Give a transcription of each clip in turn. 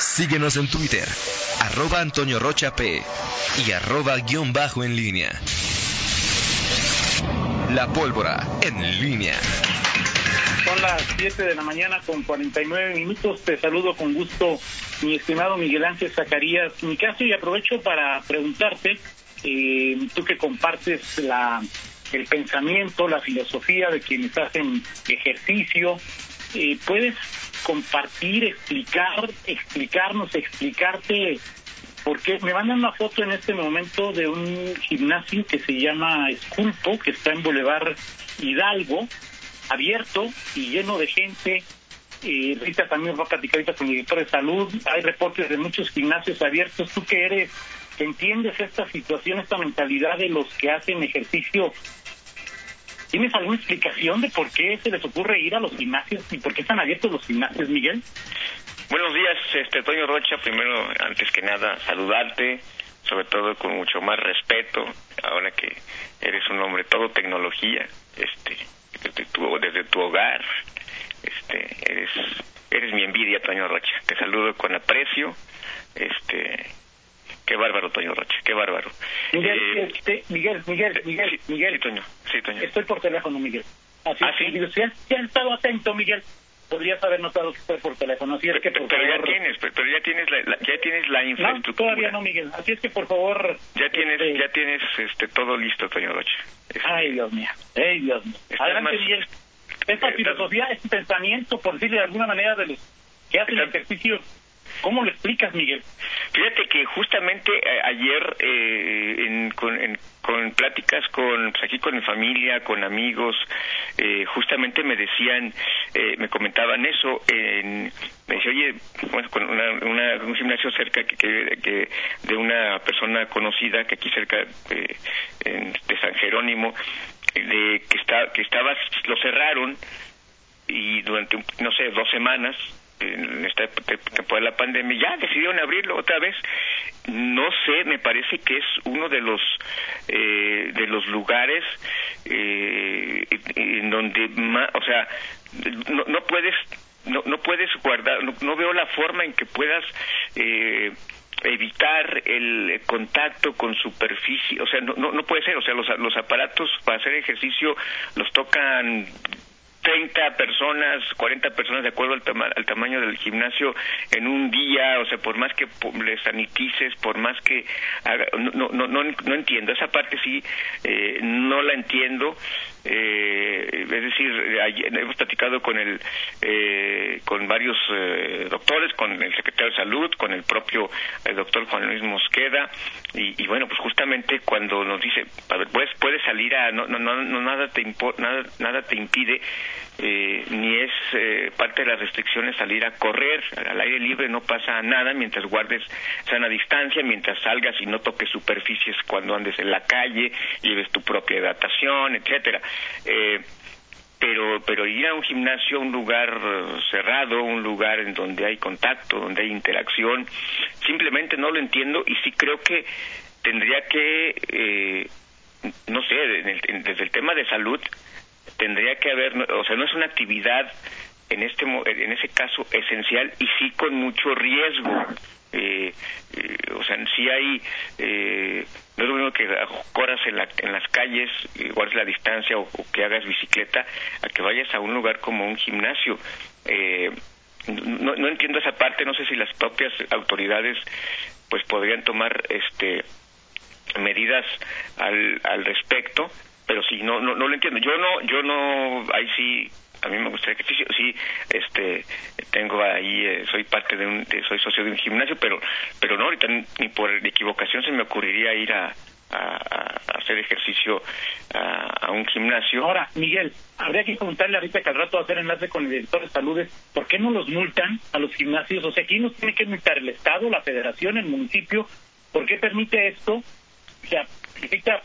Síguenos en Twitter, arroba Antonio Rocha P y arroba guion bajo en línea. La pólvora en línea. Son las 7 de la mañana con 49 minutos. Te saludo con gusto, mi estimado Miguel Ángel Zacarías caso y aprovecho para preguntarte, eh, tú que compartes la el pensamiento, la filosofía de quienes hacen ejercicio, eh, ¿puedes compartir, explicar, explicarnos, explicarte porque me mandan una foto en este momento de un gimnasio que se llama Esculpo, que está en Boulevard Hidalgo, abierto y lleno de gente. Eh, Rita también va a platicar con el director de salud. Hay reportes de muchos gimnasios abiertos. Tú que eres, entiendes esta situación, esta mentalidad de los que hacen ejercicio, ¿tienes alguna explicación de por qué se les ocurre ir a los gimnasios y por qué están abiertos los gimnasios, Miguel? Buenos días, este Toño Rocha. Primero, antes que nada, saludarte, sobre todo con mucho más respeto, ahora que eres un hombre todo tecnología, este, desde tu, desde tu hogar, este, eres, eres mi envidia, Toño Rocha. Te saludo con aprecio, este, qué bárbaro, Toño Rocha, qué bárbaro. Miguel, eh, este, Miguel, Miguel, Miguel, Miguel. Sí, Toño, sí, Toño. Estoy por teléfono, Miguel. Así, ¿Ah, sí? Si has estado atento, Miguel podrías haber notado que fue por teléfono. Así es que, por pero ya tienes, pero, ya tienes la, ya tienes la infraestructura. No, todavía no, Miguel. Así es que por favor. Ya tienes, este, ya tienes, este, todo listo, Toño Rocha. Este, ay, Dios mío. Ay, Dios mío. Adelante, Miguel. Esta filosofía, este pensamiento, por decirlo de alguna manera, de los que hacen el ejercicio ¿Cómo lo explicas, Miguel? Fíjate que justamente eh, ayer eh, en, con, pláticas con pues, aquí con mi familia, con amigos, eh, justamente me decían, me comentaban eso. En, me decía, oye, bueno, con un gimnasio cerca que, que, de una persona conocida que aquí cerca de San Jerónimo, de que está que estaba lo cerraron y durante no sé dos semanas en esta temporada de la pandemia, ya decidieron abrirlo otra vez. No sé, me parece que es uno de los eh, de los lugares eh, en donde, o sea, no, no puedes no, no puedes guardar, no, veo la forma en que puedas eh, evitar el contacto con superficie, o sea, no, no, no puede ser, o sea, los, los aparatos para hacer ejercicio los tocan 30 personas, 40 personas de acuerdo al, al, tamaño del gimnasio en un día, o sea, por más que le sanitices, por más que no, no, no, no entiendo, esa parte sí eh, no la entiendo, eh, es decir, hemos platicado con el, eh, con varios eh, doctores, con el secretario de salud, con el propio doctor Juan Luis Mosqueda, y, y, bueno, pues justamente cuando nos dice, a ver, puedes, puedes salir a, no, no, no, nada te nada, nada te impide eh, ni es eh, parte de las restricciones salir a correr. Al aire libre no pasa nada mientras guardes sana distancia mientras salgas y no toques superficies cuando andes en la calle lleves tu propia hidratación etcétera. Eh, pero pero ir a un gimnasio un lugar cerrado un lugar en donde hay contacto donde hay interacción simplemente no lo entiendo y sí creo que tendría que eh, no sé desde el tema de salud tendría que haber, o sea, no es una actividad en este en ese caso esencial y sí con mucho riesgo. Eh, eh, o sea, sí hay, eh, no es lo mismo que corras en, la, en las calles, guardes la distancia o, que hagas bicicleta, a que vayas a un lugar como un gimnasio. no, no entiendo esa parte, no sé si las propias autoridades pues podrían tomar este medidas al, al respecto pero sí no no lo entiendo yo no yo no ahí sí a mí me gustaría que sí este tengo ahí eh, soy parte de un soy socio de un gimnasio pero pero no ahorita ni por equivocación se me ocurriría ir a a, hacer ejercicio a, un gimnasio. Ahora, Miguel, habría que preguntarle ahorita que al rato hacer enlace con el director de salud, ¿por qué no los multan a los gimnasios? O sea, aquí nos tiene que multar el Estado, la Federación, el municipio. ¿Por qué permite esto?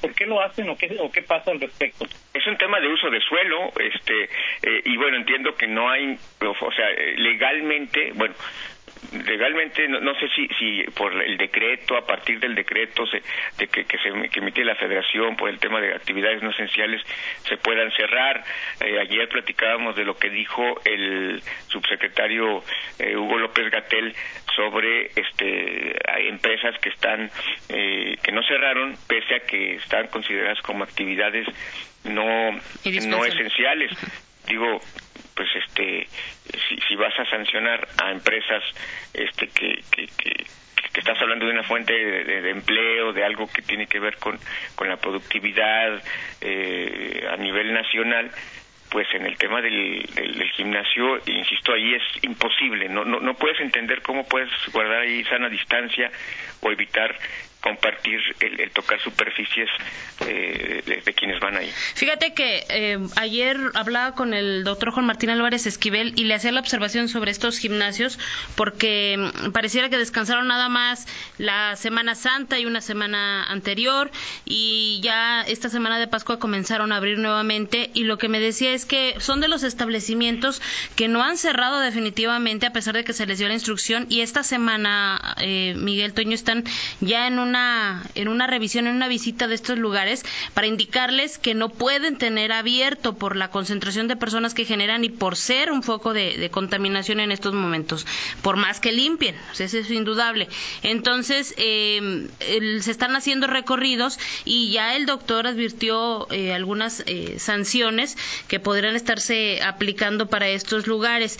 Por qué lo hacen o qué, pasa al respecto. Es un tema de uso de suelo, este, eh, y bueno, entiendo que no hay, o sea, legalmente, bueno, legalmente no, sé si, si por el decreto, a partir del decreto se, de que, que se que emite la Federación por el tema de actividades no esenciales se puedan cerrar. Eh, ayer platicábamos de lo que dijo el subsecretario eh, Hugo López Gatel sobre este hay empresas que están eh, que no cerraron pese a que están consideradas como actividades no no esenciales. Digo pues este si, si vas a sancionar a empresas este que, que, que estás hablando de una fuente de, empleo, de algo que tiene que ver con, con la productividad eh, a nivel nacional, pues en el tema del, del, gimnasio, insisto, ahí es imposible, no, no, no puedes entender cómo puedes guardar ahí sana distancia o evitar compartir el, tocar superficies eh, de, quienes van ahí. Fíjate que eh, ayer hablaba con el doctor Juan Martín Álvarez Esquivel y le hacía la observación sobre estos gimnasios porque mm, pareciera que descansaron nada más la Semana Santa y una semana anterior y ya esta semana de Pascua comenzaron a abrir nuevamente y lo que me decía es que son de los establecimientos que no han cerrado definitivamente a pesar de que se les dio la instrucción y esta semana eh, Miguel Toño están ya en un en una revisión, en una visita de estos lugares para indicarles que no pueden tener abierto por la concentración de personas que generan y por ser un foco de, contaminación en estos momentos, por más que limpien, eso es indudable. Entonces, eh, se están haciendo recorridos y ya el doctor advirtió eh, algunas eh, sanciones que podrían estarse aplicando para estos lugares.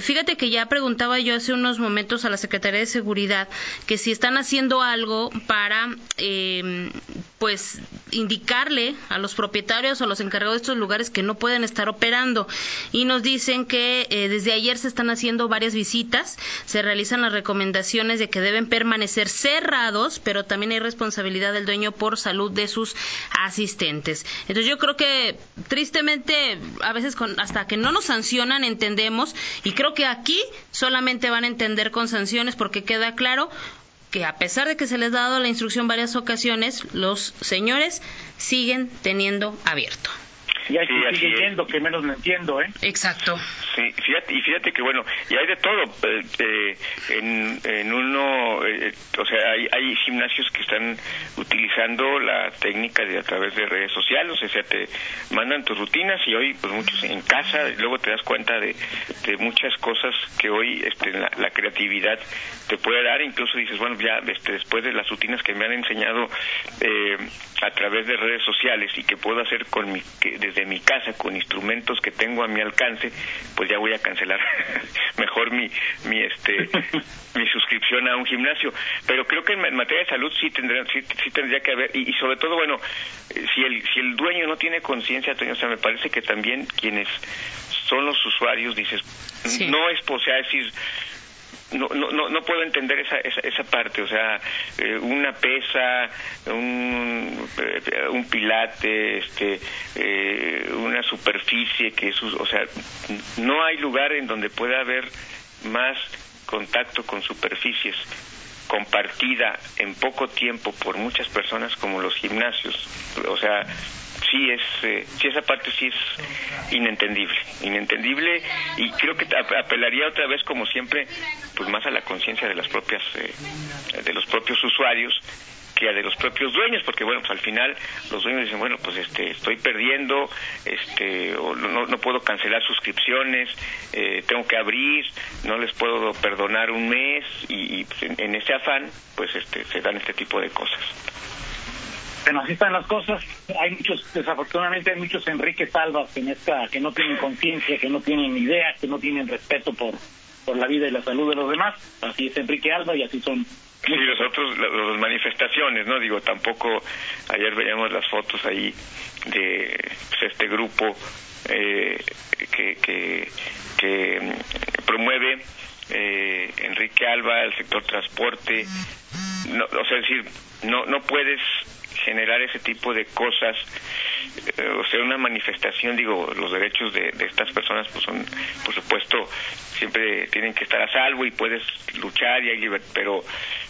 fíjate que ya preguntaba yo hace unos momentos a la Secretaría de Seguridad que si están haciendo algo para eh, pues indicarle a los propietarios o a los encargados de estos lugares que no pueden estar operando y nos dicen que eh, desde ayer se están haciendo varias visitas, se realizan las recomendaciones de que deben permanecer cerrados, pero también hay responsabilidad del dueño por salud de sus asistentes. Entonces yo creo que tristemente a veces con, hasta que no nos sancionan entendemos y creo que aquí solamente van a entender con sanciones porque queda claro que a pesar de que se les ha dado la instrucción varias ocasiones, los señores siguen teniendo abierto. Y aquí sigue yendo, que menos me entiendo, ¿eh? Exacto. Sí, fíjate, y fíjate que bueno, y hay de todo. Eh, eh, en, en, uno, eh, o sea, hay, hay gimnasios que están utilizando la técnica de a través de redes sociales, o sea, te mandan tus rutinas y hoy, pues muchos en casa, y luego te das cuenta de, de muchas cosas que hoy este, la, la, creatividad te puede dar, incluso dices, bueno, ya este, después de las rutinas que me han enseñado a través de redes sociales y que puedo hacer con mi, desde mi casa con instrumentos que tengo a mi alcance, pues ya voy a cancelar mejor mi mi este mi suscripción a un gimnasio. Pero creo que en materia de salud sí tendría sí, tendría que haber y, sobre todo bueno si el si el dueño no tiene conciencia, o sea, me parece que también quienes son los usuarios dices no es o sea decir no, no, no, puedo entender esa, esa, esa parte, o sea, eh, una pesa, un, eh, un pilate, este, eh, una superficie que es, o sea, no hay lugar en donde pueda haber más contacto con superficies compartida en poco tiempo por muchas personas como los gimnasios. O sea, sí es, eh, sí esa parte sí es inentendible, inentendible y creo que apelaría otra vez como siempre, pues más a la conciencia de las propias, eh, de los propios usuarios que a de los propios dueños, porque bueno, pues al final los dueños dicen, bueno, pues este, estoy perdiendo, este, o no, no puedo cancelar suscripciones, eh, tengo que abrir, no les puedo perdonar un mes y, pues, en, en, ese afán, pues este, se dan este tipo de cosas. Bueno, así están las cosas. Hay muchos, desafortunadamente hay muchos Enrique Salvas en esta, que no tienen conciencia, que no tienen idea, que no tienen respeto por, por la vida y la salud de los demás. Así es Enrique Alba y así son Sí, los otros, las manifestaciones, ¿no? Digo, tampoco, ayer veíamos las fotos ahí de pues, este grupo eh, que, que, que mm, promueve eh, Enrique Alba, el sector transporte, no, o sea, decir, no, no puedes generar ese tipo de cosas, eh, o sea, una manifestación, digo, los derechos de, estas personas, pues son, por supuesto, siempre tienen que estar a salvo y puedes luchar y hay libertad, pero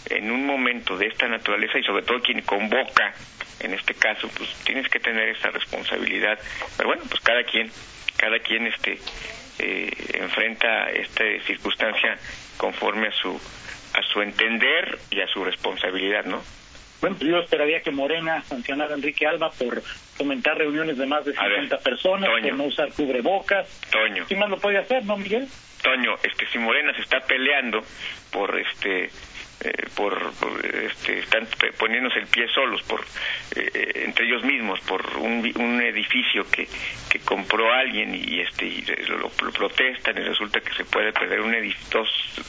en un momento de esta naturaleza y sobre todo quien convoca, en este caso, pues tienes que tener esa responsabilidad. Pero bueno, pues cada quien, cada quien este, eh, enfrenta esta circunstancia conforme a su a su entender y a su responsabilidad, ¿no? Bueno, pues yo esperaría que Morena sancionara a Enrique Alba por comentar reuniones de más de 50 personas, por no usar cubrebocas. Toño. ¿Qué más lo puede hacer, no, Miguel? Toño, este, si Morena se está peleando por este eh, por, este, están poniéndose el pie solos por eh, entre ellos mismos por un, un edificio que, que compró alguien y este y lo, protestan y resulta que se puede perder un edificio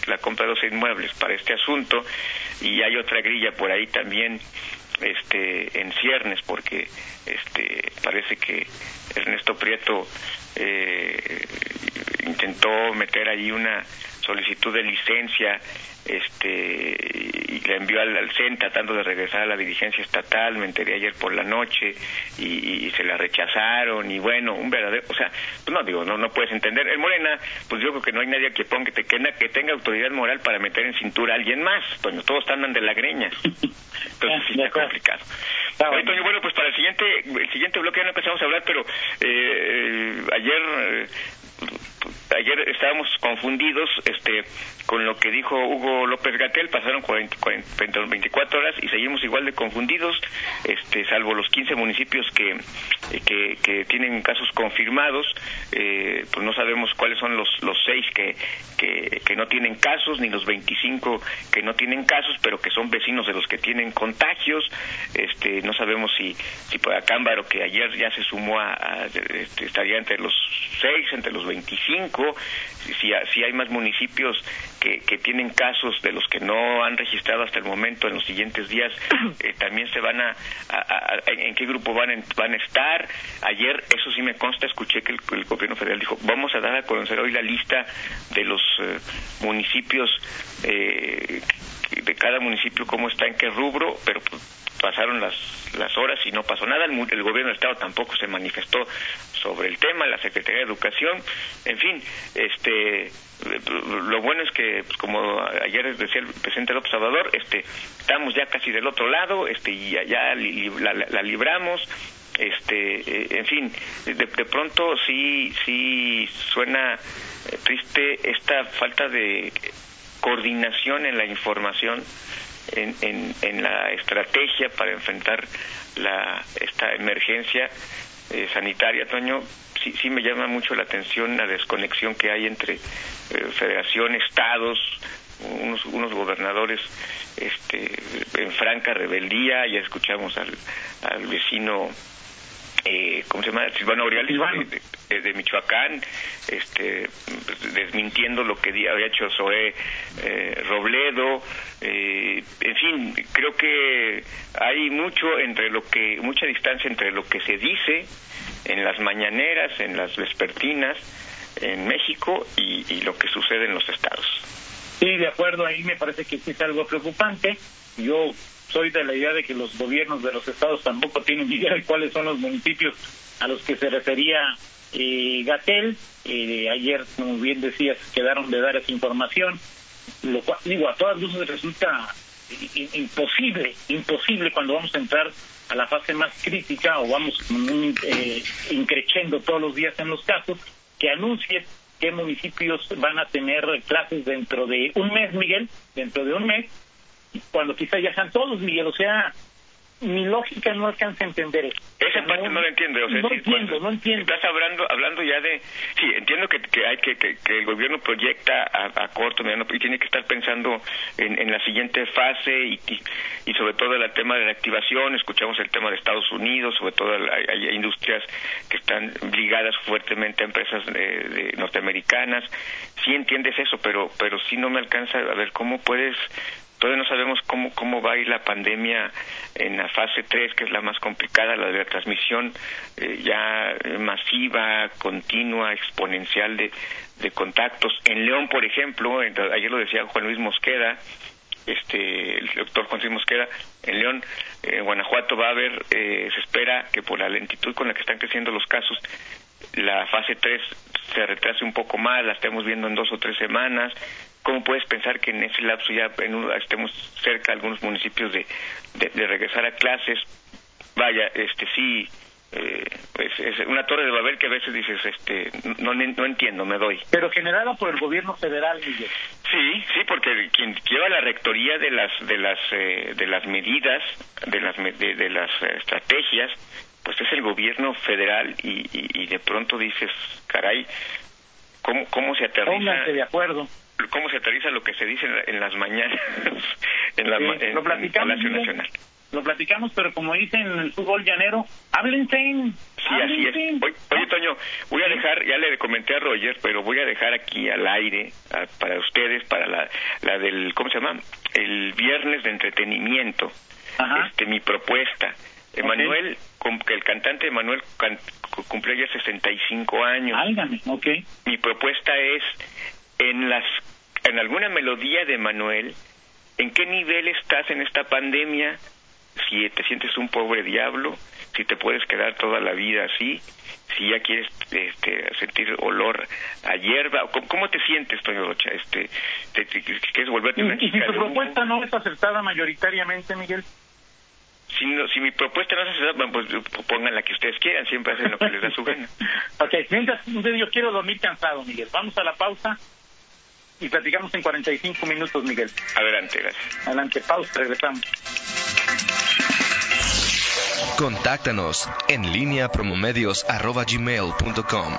la compra de dos inmuebles para este asunto y hay otra grilla por ahí también este en ciernes porque este parece que Ernesto Prieto eh, intentó meter ahí una solicitud de licencia este y la envió al, al CEN tratando de regresar a la dirigencia estatal, me enteré ayer por la noche y, se la rechazaron y bueno, un verdadero, o sea, pues no digo, no no puedes entender. El Morena, pues yo creo que no hay nadie que ponga que, tenga, que tenga autoridad moral para meter en cintura a alguien más, Toño, todos están de la greña. Entonces sí está complicado. Toño, bueno, pues para el siguiente el siguiente bloque ya no empezamos a hablar, pero eh, ayer eh, ayer estábamos confundidos este con lo que dijo Hugo López Gatel, pasaron 40, 24 horas y seguimos igual de confundidos, este, salvo los 15 municipios que, que, que tienen casos confirmados, eh, pues no sabemos cuáles son los, los 6 que, que, que, no tienen casos, ni los 25 que no tienen casos, pero que son vecinos de los que tienen contagios, este, no sabemos si, si por Acámbaro, que ayer ya se sumó a, este, estaría entre los 6, entre los 25, si, si hay más municipios que, que, tienen casos de los que no han registrado hasta el momento en los siguientes días, eh, también se van a, en qué grupo van, van a estar. Ayer, eso sí me consta, escuché que el, gobierno federal dijo, vamos a dar a conocer hoy la lista de los eh, municipios, eh, de cada municipio, cómo está, en qué rubro, pero pues, pasaron las, las horas y no pasó nada. El, el, gobierno del Estado tampoco se manifestó sobre el tema, la Secretaría de Educación, en fin, este lo bueno es que pues, como ayer decía el presidente López Obrador este estamos ya casi del otro lado este y ya, la, libramos este eh, en fin de, pronto sí sí suena eh, triste esta falta de coordinación en la información en, en, en la estrategia para enfrentar la esta emergencia eh, sanitaria Toño sí, sí me llama mucho la atención la desconexión que hay entre eh, federación, estados, unos, unos gobernadores este, en franca rebeldía, ya escuchamos al, al vecino eh, ¿cómo se llama? Silvano Aureales de, Michoacán, este, desmintiendo lo que había hecho Zoé eh, Robledo, eh, en fin, creo que hay mucho entre lo que, mucha distancia entre lo que se dice en las mañaneras, en las vespertinas, en México y, lo que sucede en los estados. Sí, de acuerdo, ahí me parece que sí es algo preocupante. Yo soy de la idea de que los gobiernos de los estados tampoco tienen idea de cuáles son los municipios a los que se refería eh, Gatel. Eh, ayer, como bien decías, quedaron de dar esa información. Lo cual, digo, a todas luces resulta imposible, imposible cuando vamos a entrar a la fase más crítica o vamos eh, todos los días en los casos, que anuncie qué municipios van a tener clases dentro de un mes, Miguel, dentro de un mes, cuando quizá ya sean todos, Miguel, o sea, mi lógica no alcanza a entender eso. Esa parte no, la entiendo. O sea, no entiendo, no entiendo. Estás hablando, hablando ya de... Sí, entiendo que, que hay que, que, el gobierno proyecta a, corto, mediano, y tiene que estar pensando en, en la siguiente fase y, y, sobre todo el tema de la activación. Escuchamos el tema de Estados Unidos, sobre todo hay, industrias que están ligadas fuertemente a empresas de norteamericanas. Sí entiendes eso, pero, pero sí no me alcanza a ver cómo puedes Todavía no sabemos cómo, cómo va a ir la pandemia en la fase 3, que es la más complicada, la de la transmisión eh, ya masiva, continua, exponencial de, de contactos. En León, por ejemplo, ayer lo decía Juan Luis Mosqueda, este, el doctor Juan Luis Mosqueda, en León, en Guanajuato va a haber, eh, se espera que por la lentitud con la que están creciendo los casos, la fase 3 se retrase un poco más, la estemos viendo en dos o tres semanas, ¿Cómo puedes pensar que en ese lapso ya estemos cerca algunos municipios de, de, regresar a clases? Vaya, este sí, Eh, es, una torre de Babel que a veces dices, este, no, no entiendo, me doy. Pero generada por el gobierno federal, Miguel. Sí, sí, porque quien lleva la rectoría de las de las eh, de las medidas, de las de, las estrategias, pues es el gobierno federal y, y, de pronto dices, caray, ¿cómo, cómo se aterriza? Pónganse de acuerdo. ¿Cómo se aterriza lo que se dice en, las mañanas en, la, en, lo platicamos, Palacio Nacional? Lo platicamos, pero como dicen en el fútbol llanero, háblense. Sí, así es. Oye, Toño, voy a dejar, ya le comenté a Roger, pero voy a dejar aquí al aire para ustedes, para la, la del, ¿cómo se llama? El viernes de entretenimiento. Este, mi propuesta. Emanuel, que el cantante Emanuel cumple ya 65 años. Álgame, ok. Mi propuesta es, en las en alguna melodía de Emanuel, ¿en qué nivel estás en esta pandemia? Si te sientes un pobre diablo, si te puedes quedar toda la vida así, si ya quieres este, sentir olor a hierba, ¿cómo, te sientes, Toño Rocha? Este, te, ¿Quieres volverte una ¿Y, si tu propuesta no es aceptada mayoritariamente, Miguel? Si, si mi propuesta no es aceptada, pues pongan la que ustedes quieran, siempre hacen lo que les da su gana. ok, mientras yo quiero dormir cansado, Miguel. Vamos a la pausa y platicamos en 45 minutos, Miguel. Adelante, gracias. Adelante, pausa, regresamos. Contáctanos en línea promomedios.com.